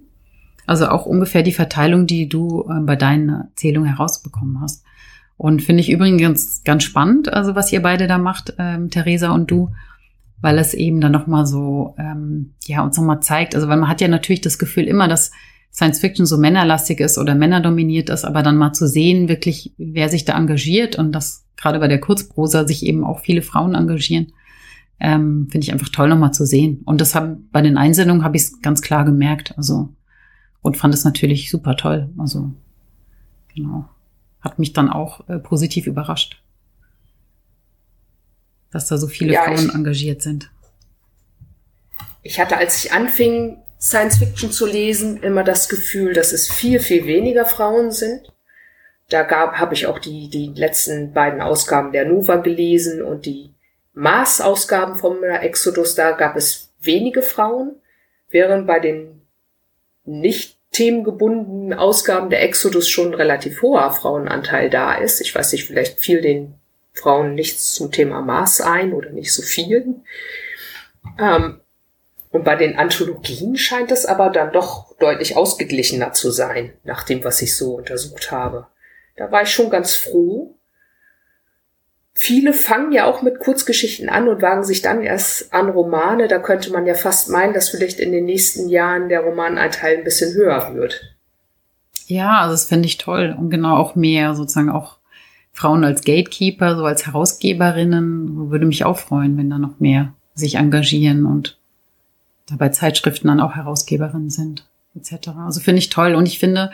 Also auch ungefähr die Verteilung, die du äh, bei deiner Zählung herausbekommen hast. Und finde ich übrigens ganz, ganz spannend, also was ihr beide da macht, ähm, Theresa und du, weil es eben dann nochmal so, ähm, ja, uns nochmal zeigt. Also weil man hat ja natürlich das Gefühl immer, dass Science Fiction so männerlastig ist oder männerdominiert ist, aber dann mal zu sehen, wirklich, wer sich da engagiert und dass gerade bei der Kurzprosa sich eben auch viele Frauen engagieren, ähm, finde ich einfach toll nochmal zu sehen. Und das haben bei den Einsendungen habe ich es ganz klar gemerkt. Also und fand es natürlich super toll. Also genau hat mich dann auch äh, positiv überrascht, dass da so viele ja, Frauen ich, engagiert sind. Ich hatte, als ich anfing, Science Fiction zu lesen, immer das Gefühl, dass es viel, viel weniger Frauen sind. Da gab, habe ich auch die, die letzten beiden Ausgaben der Nova gelesen und die Mars-Ausgaben vom Exodus, da gab es wenige Frauen, während bei den nicht themengebundenen Ausgaben der Exodus schon relativ hoher Frauenanteil da ist. Ich weiß nicht, vielleicht fiel den Frauen nichts zum Thema Mars ein oder nicht so viel. Ähm, und bei den Anthologien scheint es aber dann doch deutlich ausgeglichener zu sein, nach dem, was ich so untersucht habe. Da war ich schon ganz froh, Viele fangen ja auch mit Kurzgeschichten an und wagen sich dann erst an Romane. Da könnte man ja fast meinen, dass vielleicht in den nächsten Jahren der Romananteil ein bisschen höher wird. Ja, also das finde ich toll. Und genau auch mehr sozusagen auch Frauen als Gatekeeper, so als Herausgeberinnen. Würde mich auch freuen, wenn da noch mehr sich engagieren und dabei Zeitschriften dann auch Herausgeberinnen sind, etc. Also finde ich toll. Und ich finde,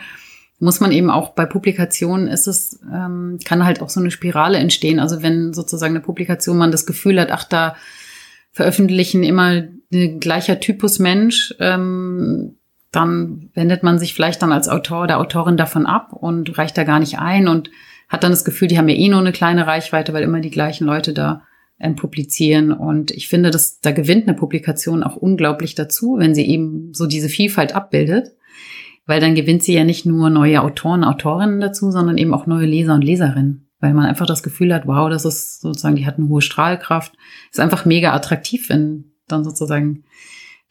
muss man eben auch bei Publikationen ist es, ähm, kann halt auch so eine Spirale entstehen. Also wenn sozusagen eine Publikation man das Gefühl hat, ach, da veröffentlichen immer ein gleicher Typus Mensch, ähm, dann wendet man sich vielleicht dann als Autor oder Autorin davon ab und reicht da gar nicht ein und hat dann das Gefühl, die haben ja eh nur eine kleine Reichweite, weil immer die gleichen Leute da ähm, publizieren. Und ich finde, dass da gewinnt eine Publikation auch unglaublich dazu, wenn sie eben so diese Vielfalt abbildet weil dann gewinnt sie ja nicht nur neue Autoren, Autorinnen dazu, sondern eben auch neue Leser und Leserinnen, weil man einfach das Gefühl hat, wow, das ist sozusagen, die hat eine hohe Strahlkraft, ist einfach mega attraktiv, wenn dann sozusagen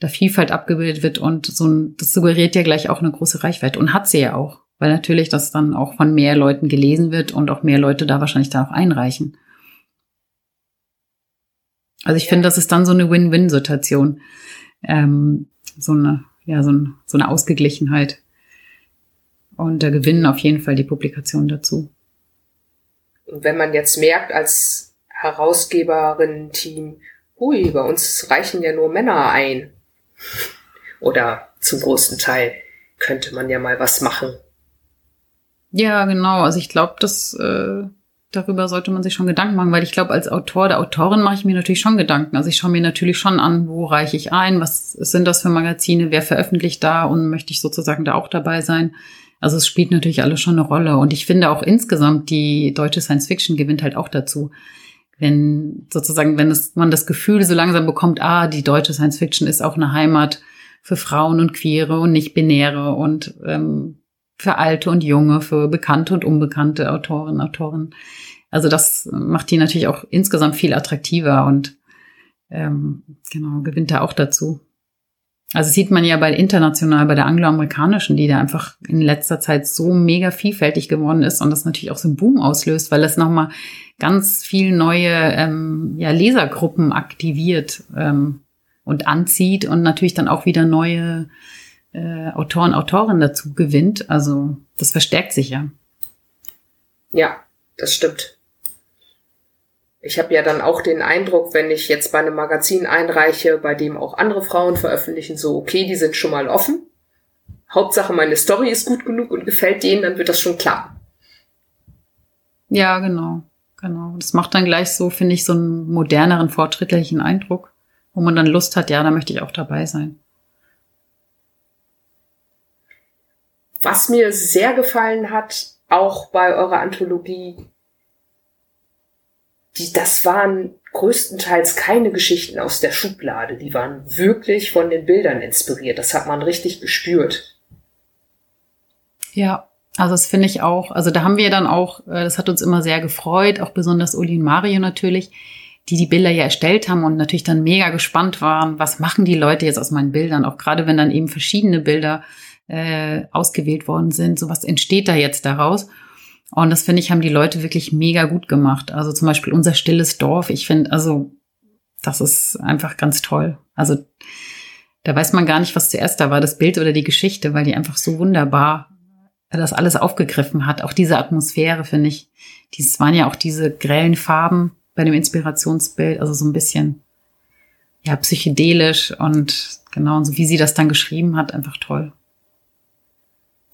da Vielfalt abgebildet wird und so ein, das suggeriert ja gleich auch eine große Reichweite und hat sie ja auch, weil natürlich das dann auch von mehr Leuten gelesen wird und auch mehr Leute da wahrscheinlich da auch einreichen. Also ich ja. finde, das ist dann so eine Win-Win-Situation. Ähm, so eine, ja, so, ein, so eine Ausgeglichenheit. Und da gewinnen auf jeden Fall die Publikationen dazu. Und wenn man jetzt merkt als Herausgeberin-Team, hui, bei uns reichen ja nur Männer ein. Oder zum großen Teil könnte man ja mal was machen. Ja, genau. Also ich glaube, dass äh, darüber sollte man sich schon Gedanken machen, weil ich glaube, als Autor oder Autorin mache ich mir natürlich schon Gedanken. Also ich schaue mir natürlich schon an, wo reiche ich ein, was sind das für Magazine, wer veröffentlicht da und möchte ich sozusagen da auch dabei sein. Also es spielt natürlich alles schon eine Rolle. Und ich finde auch insgesamt, die deutsche Science Fiction gewinnt halt auch dazu. Wenn sozusagen, wenn es, man das Gefühl so langsam bekommt, ah, die deutsche Science Fiction ist auch eine Heimat für Frauen und Queere und Nicht-Binäre und ähm, für Alte und Junge, für bekannte und unbekannte Autorinnen, Autoren. Also das macht die natürlich auch insgesamt viel attraktiver und ähm, genau, gewinnt da auch dazu. Also sieht man ja bei international, bei der angloamerikanischen, die da einfach in letzter Zeit so mega vielfältig geworden ist und das natürlich auch so einen Boom auslöst, weil es nochmal ganz viel neue ähm, ja, Lesergruppen aktiviert ähm, und anzieht und natürlich dann auch wieder neue äh, Autoren, Autorinnen dazu gewinnt. Also das verstärkt sich ja. Ja, das stimmt. Ich habe ja dann auch den Eindruck, wenn ich jetzt bei einem Magazin einreiche, bei dem auch andere Frauen veröffentlichen, so, okay, die sind schon mal offen. Hauptsache, meine Story ist gut genug und gefällt denen, dann wird das schon klar. Ja, genau. genau. Das macht dann gleich so, finde ich, so einen moderneren, fortschrittlichen Eindruck, wo man dann Lust hat, ja, da möchte ich auch dabei sein. Was mir sehr gefallen hat, auch bei eurer Anthologie, die, das waren größtenteils keine Geschichten aus der Schublade. Die waren wirklich von den Bildern inspiriert. Das hat man richtig gespürt. Ja, also das finde ich auch. Also da haben wir dann auch, äh, das hat uns immer sehr gefreut, auch besonders Uli und Mario natürlich, die die Bilder ja erstellt haben und natürlich dann mega gespannt waren, was machen die Leute jetzt aus meinen Bildern, auch gerade wenn dann eben verschiedene Bilder äh, ausgewählt worden sind, so was entsteht da jetzt daraus. Und das finde ich, haben die Leute wirklich mega gut gemacht. Also zum Beispiel unser stilles Dorf. Ich finde, also das ist einfach ganz toll. Also da weiß man gar nicht, was zuerst da war, das Bild oder die Geschichte, weil die einfach so wunderbar das alles aufgegriffen hat. Auch diese Atmosphäre, finde ich. Dieses waren ja auch diese grellen Farben bei dem Inspirationsbild, also so ein bisschen, ja, psychedelisch und genau, und so wie sie das dann geschrieben hat, einfach toll.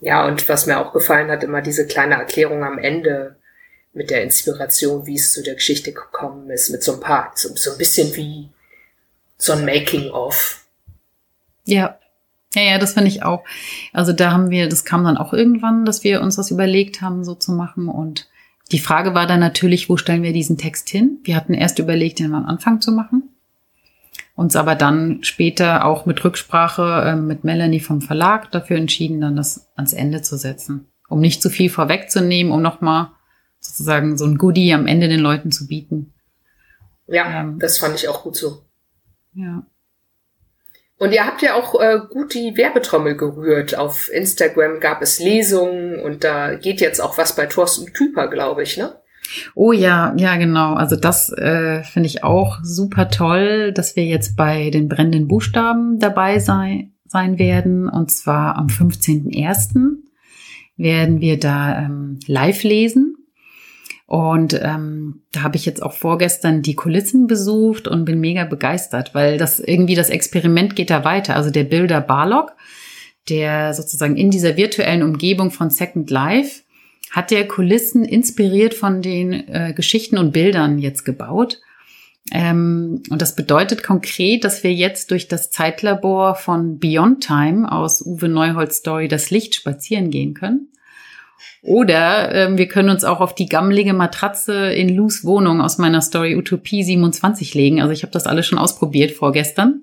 Ja, und was mir auch gefallen hat, immer diese kleine Erklärung am Ende mit der Inspiration, wie es zu der Geschichte gekommen ist, mit so ein paar, so, so ein bisschen wie so ein Making-of. Ja, ja, ja, das finde ich auch. Also da haben wir, das kam dann auch irgendwann, dass wir uns das überlegt haben, so zu machen. Und die Frage war dann natürlich, wo stellen wir diesen Text hin? Wir hatten erst überlegt, den am Anfang zu machen. Uns aber dann später auch mit Rücksprache äh, mit Melanie vom Verlag dafür entschieden, dann das ans Ende zu setzen. Um nicht zu viel vorwegzunehmen, um nochmal sozusagen so ein Goodie am Ende den Leuten zu bieten. Ja, ähm, das fand ich auch gut so. Ja. Und ihr habt ja auch äh, gut die Werbetrommel gerührt. Auf Instagram gab es Lesungen und da geht jetzt auch was bei Thorsten Küper, glaube ich, ne? Oh ja, ja, genau. Also das äh, finde ich auch super toll, dass wir jetzt bei den brennenden Buchstaben dabei sein, sein werden. Und zwar am 15.01. werden wir da ähm, live lesen. Und ähm, da habe ich jetzt auch vorgestern die Kulissen besucht und bin mega begeistert, weil das irgendwie das Experiment geht da weiter. Also der Bilder Barlock, der sozusagen in dieser virtuellen Umgebung von Second Life hat der Kulissen inspiriert von den äh, Geschichten und Bildern jetzt gebaut. Ähm, und das bedeutet konkret, dass wir jetzt durch das Zeitlabor von Beyond Time aus Uwe Neuholz Story Das Licht spazieren gehen können. Oder ähm, wir können uns auch auf die gammelige Matratze in Lus Wohnung aus meiner Story Utopie 27 legen. Also ich habe das alles schon ausprobiert vorgestern.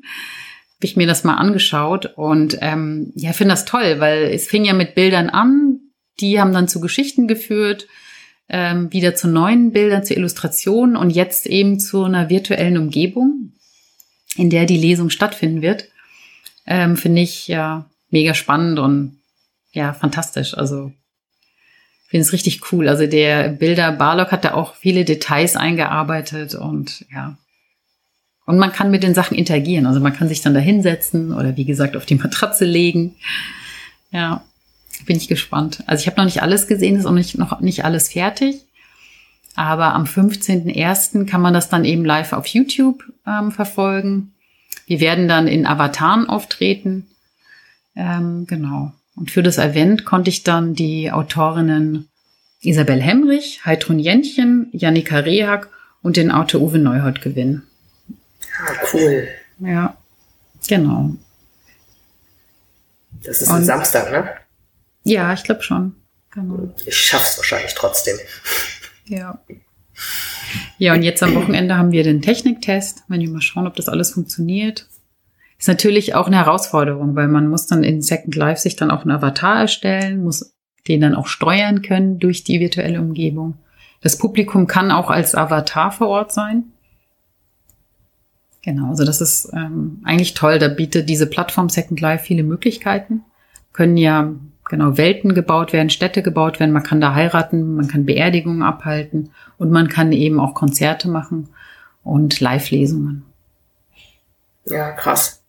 Habe ich mir das mal angeschaut und ähm, ja, finde das toll, weil es fing ja mit Bildern an. Die haben dann zu Geschichten geführt, ähm, wieder zu neuen Bildern, zu Illustrationen und jetzt eben zu einer virtuellen Umgebung, in der die Lesung stattfinden wird. Ähm, finde ich ja mega spannend und ja, fantastisch. Also finde es richtig cool. Also der Bilder Barlock hat da auch viele Details eingearbeitet und ja. Und man kann mit den Sachen interagieren. Also man kann sich dann da hinsetzen oder wie gesagt auf die Matratze legen. Ja, bin ich gespannt. Also ich habe noch nicht alles gesehen, ist auch nicht, noch nicht alles fertig. Aber am 15.01. kann man das dann eben live auf YouTube ähm, verfolgen. Wir werden dann in Avataren auftreten. Ähm, genau. Und für das Event konnte ich dann die Autorinnen Isabel Hemrich, Heidrun Jentchen, Janika Rehak und den Autor Uwe Neuhold gewinnen. Ah, cool. Ja, genau. Das ist ein Samstag, ne? Ja, ich glaube schon. Genau. Ich schaff's wahrscheinlich trotzdem. Ja. Ja, und jetzt am Wochenende haben wir den Techniktest. Wenn wir mal schauen, ob das alles funktioniert. Ist natürlich auch eine Herausforderung, weil man muss dann in Second Life sich dann auch einen Avatar erstellen, muss den dann auch steuern können durch die virtuelle Umgebung. Das Publikum kann auch als Avatar vor Ort sein. Genau, also das ist ähm, eigentlich toll. Da bietet diese Plattform Second Life viele Möglichkeiten. Können ja genau Welten gebaut werden, Städte gebaut werden. Man kann da heiraten, man kann Beerdigungen abhalten und man kann eben auch Konzerte machen und Live-Lesungen. Ja, krass.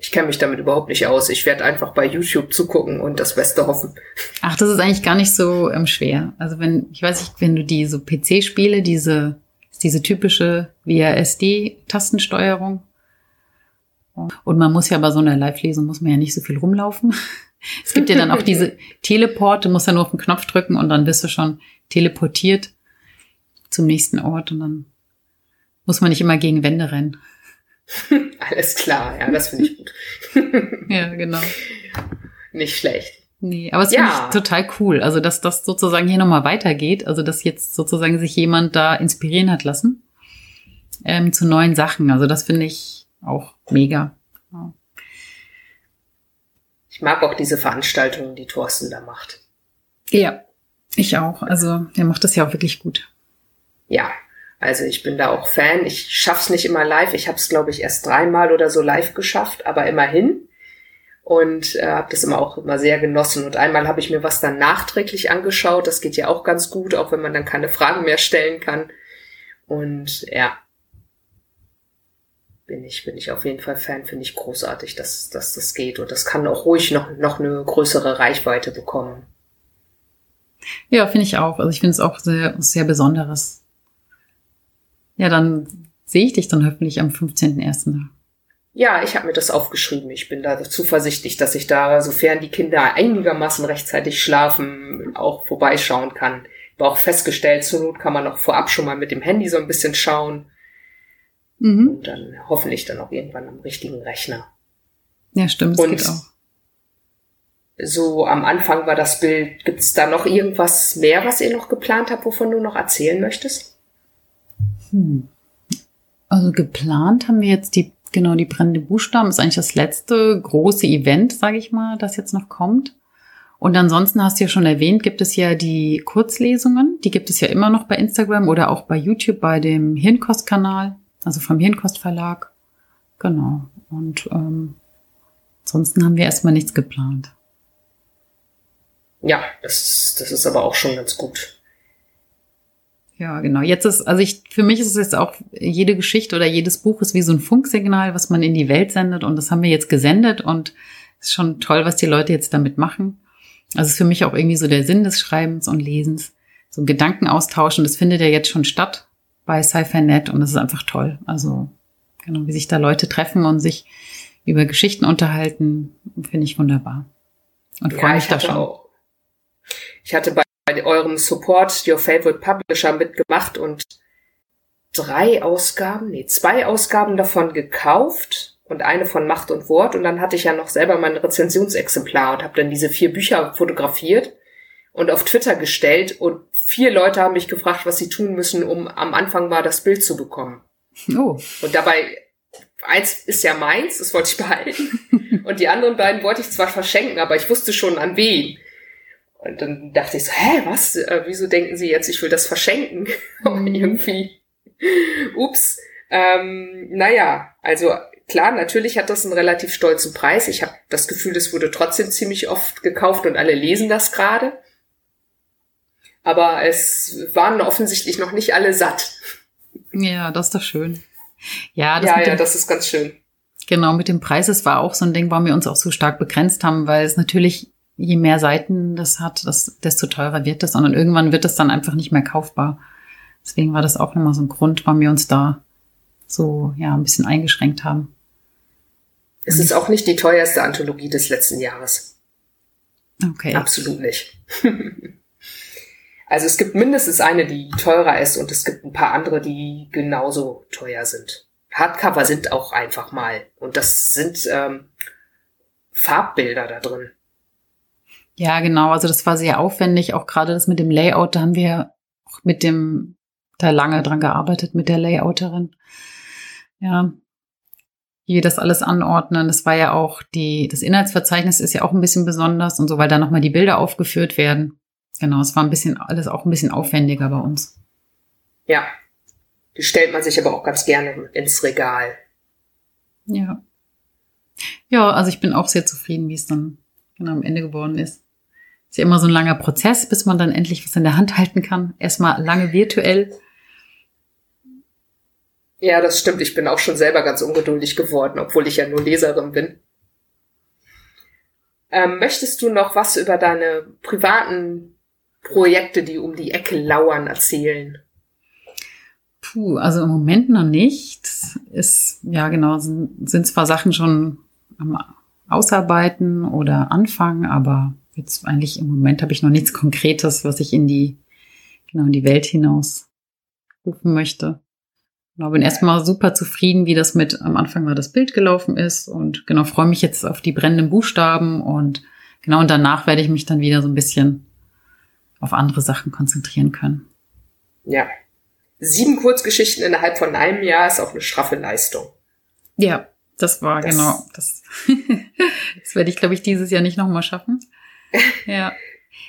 Ich kenne mich damit überhaupt nicht aus. Ich werde einfach bei YouTube zugucken und das Beste hoffen. Ach, das ist eigentlich gar nicht so ähm, schwer. Also wenn, ich weiß nicht, wenn du die so PC-Spiele, diese, diese typische WASD-Tastensteuerung. Und man muss ja bei so einer Live-Lesung muss man ja nicht so viel rumlaufen. Es gibt ja dann auch diese Teleporte, musst ja nur auf den Knopf drücken und dann bist du schon teleportiert. zum nächsten Ort und dann muss man nicht immer gegen Wände rennen. Alles klar, ja, das finde ich gut. ja, genau. Nicht schlecht. Nee, aber es ja. finde ich total cool. Also, dass das sozusagen hier nochmal weitergeht. Also, dass jetzt sozusagen sich jemand da inspirieren hat lassen ähm, zu neuen Sachen. Also, das finde ich auch mega. Ich mag auch diese Veranstaltungen, die Thorsten da macht. Ja, ich auch. Also, er macht das ja auch wirklich gut. Ja, also ich bin da auch Fan. Ich schaff's nicht immer live. Ich habe es, glaube ich, erst dreimal oder so live geschafft, aber immerhin und äh, habe das immer auch immer sehr genossen. Und einmal habe ich mir was dann nachträglich angeschaut. Das geht ja auch ganz gut, auch wenn man dann keine Fragen mehr stellen kann. Und ja, bin ich bin ich auf jeden Fall Fan. Finde ich großartig, dass, dass das geht. Und das kann auch ruhig noch noch eine größere Reichweite bekommen. Ja, finde ich auch. Also ich finde es auch sehr sehr Besonderes. Ja, dann sehe ich dich dann hoffentlich am 15.01. Ja, ich habe mir das aufgeschrieben. Ich bin da zuversichtlich, dass ich da, sofern die Kinder einigermaßen rechtzeitig schlafen, auch vorbeischauen kann. Ich habe auch festgestellt, zur Not kann man auch vorab schon mal mit dem Handy so ein bisschen schauen. Mhm. Und dann hoffentlich dann auch irgendwann am richtigen Rechner. Ja, stimmt, das Und geht auch. So am Anfang war das Bild. Gibt es da noch irgendwas mehr, was ihr noch geplant habt, wovon du noch erzählen möchtest? Hm. Also geplant haben wir jetzt die Genau, die brennende Buchstaben ist eigentlich das letzte große Event, sage ich mal, das jetzt noch kommt. Und ansonsten hast du ja schon erwähnt, gibt es ja die Kurzlesungen. Die gibt es ja immer noch bei Instagram oder auch bei YouTube bei dem Hirnkost-Kanal, also vom Hirnkost-Verlag. Genau. Und ähm, ansonsten haben wir erstmal nichts geplant. Ja, das, das ist aber auch schon ganz gut. Ja, genau. Jetzt ist, also ich, für mich ist es jetzt auch, jede Geschichte oder jedes Buch ist wie so ein Funksignal, was man in die Welt sendet. Und das haben wir jetzt gesendet und es ist schon toll, was die Leute jetzt damit machen. Also es ist für mich auch irgendwie so der Sinn des Schreibens und Lesens. So ein Gedankenaustausch und das findet ja jetzt schon statt bei Sci-Fi.net und das ist einfach toll. Also, genau, wie sich da Leute treffen und sich über Geschichten unterhalten, finde ich wunderbar. Und freue ja, mich da schon. Auch, ich hatte bei bei eurem Support Your Favorite Publisher mitgemacht und drei Ausgaben, nee, zwei Ausgaben davon gekauft und eine von Macht und Wort und dann hatte ich ja noch selber mein Rezensionsexemplar und habe dann diese vier Bücher fotografiert und auf Twitter gestellt und vier Leute haben mich gefragt, was sie tun müssen, um am Anfang mal das Bild zu bekommen. Oh. Und dabei eins ist ja meins, das wollte ich behalten und die anderen beiden wollte ich zwar verschenken, aber ich wusste schon an wen. Und dann dachte ich so, hä, was? Äh, wieso denken Sie jetzt, ich will das verschenken? Mhm. irgendwie. Ups. Ähm, naja, also klar, natürlich hat das einen relativ stolzen Preis. Ich habe das Gefühl, es wurde trotzdem ziemlich oft gekauft und alle lesen das gerade. Aber es waren offensichtlich noch nicht alle satt. Ja, das ist doch schön. Ja, das, ja, ja, das ist ganz schön. Genau, mit dem Preis, es war auch so ein Ding, warum wir uns auch so stark begrenzt haben, weil es natürlich je mehr Seiten das hat, das, desto teurer wird das. Und irgendwann wird es dann einfach nicht mehr kaufbar. Deswegen war das auch nochmal so ein Grund, warum wir uns da so ja ein bisschen eingeschränkt haben. Es ist auch nicht die teuerste Anthologie des letzten Jahres. Okay. Absolut nicht. also es gibt mindestens eine, die teurer ist und es gibt ein paar andere, die genauso teuer sind. Hardcover sind auch einfach mal. Und das sind ähm, Farbbilder da drin. Ja, genau. Also das war sehr aufwendig. Auch gerade das mit dem Layout, da haben wir auch mit dem, da lange dran gearbeitet mit der Layouterin. Ja. Wie wir das alles anordnen. Das war ja auch die, das Inhaltsverzeichnis ist ja auch ein bisschen besonders und so, weil da nochmal die Bilder aufgeführt werden. Genau, es war ein bisschen, alles auch ein bisschen aufwendiger bei uns. Ja. Die stellt man sich aber auch ganz gerne ins Regal. Ja. Ja, also ich bin auch sehr zufrieden, wie es dann genau am Ende geworden ist. Ist ja immer so ein langer Prozess, bis man dann endlich was in der Hand halten kann. Erstmal lange virtuell. Ja, das stimmt. Ich bin auch schon selber ganz ungeduldig geworden, obwohl ich ja nur Leserin bin. Ähm, möchtest du noch was über deine privaten Projekte, die um die Ecke lauern, erzählen? Puh, also im Moment noch nicht. Ist, ja genau, sind, sind zwar Sachen schon am Ausarbeiten oder Anfangen, aber jetzt eigentlich im Moment habe ich noch nichts Konkretes, was ich in die, genau, in die Welt hinaus rufen möchte. Genau, bin erstmal super zufrieden, wie das mit am Anfang war das Bild gelaufen ist und genau freue mich jetzt auf die brennenden Buchstaben und genau und danach werde ich mich dann wieder so ein bisschen auf andere Sachen konzentrieren können. Ja. Sieben Kurzgeschichten innerhalb von einem Jahr ist auch eine straffe Leistung. Ja, das war das, genau das. das werde ich, glaube ich, dieses Jahr nicht nochmal schaffen. Ja.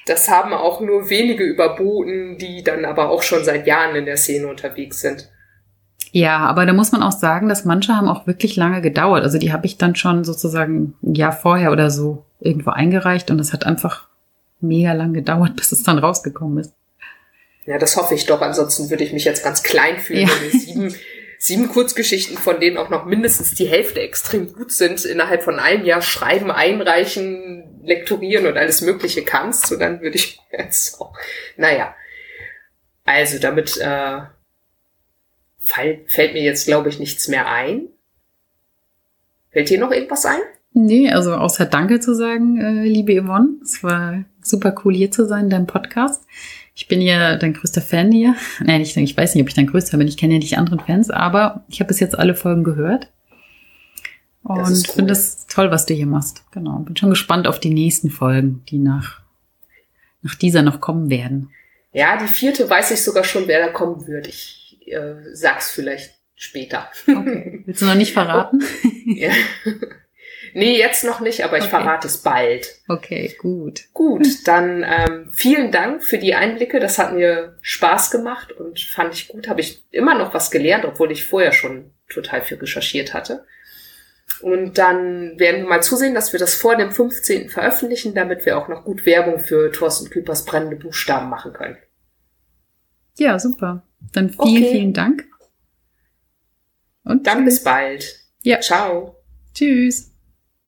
Das haben auch nur wenige überboten, die dann aber auch schon seit Jahren in der Szene unterwegs sind. Ja, aber da muss man auch sagen, dass manche haben auch wirklich lange gedauert. Also die habe ich dann schon sozusagen ein Jahr vorher oder so irgendwo eingereicht und es hat einfach mega lang gedauert, bis es dann rausgekommen ist. Ja, das hoffe ich doch. Ansonsten würde ich mich jetzt ganz klein fühlen, ja. wenn wir sieben, sieben Kurzgeschichten, von denen auch noch mindestens die Hälfte extrem gut sind, innerhalb von einem Jahr schreiben, einreichen, lektorieren und alles Mögliche kannst. Und dann würde ich jetzt auch, naja. Also damit äh, fall, fällt mir jetzt, glaube ich, nichts mehr ein. Fällt dir noch irgendwas ein? Nee, also außer Danke zu sagen, äh, liebe Yvonne. Es war super cool hier zu sein, dein Podcast. Ich bin ja dein größter Fan hier. Nein, ich, ich weiß nicht, ob ich dein größter bin. Ich kenne ja nicht anderen Fans, aber ich habe bis jetzt alle Folgen gehört. Und cool. finde es toll, was du hier machst. Genau. Bin schon gespannt auf die nächsten Folgen, die nach, nach dieser noch kommen werden. Ja, die vierte weiß ich sogar schon, wer da kommen wird. Ich äh, sag's vielleicht später. Okay. Willst du noch nicht verraten? ja. Nee, jetzt noch nicht, aber ich okay. verrate es bald. Okay, gut. Gut, dann ähm, vielen Dank für die Einblicke. Das hat mir Spaß gemacht und fand ich gut. Habe ich immer noch was gelernt, obwohl ich vorher schon total viel recherchiert hatte. Und dann werden wir mal zusehen, dass wir das vor dem 15. veröffentlichen, damit wir auch noch gut Werbung für Thorsten Küpers brennende Buchstaben machen können. Ja, super. Dann vielen, okay. vielen Dank. Und dann tschüss. bis bald. Ja. Ciao. Tschüss.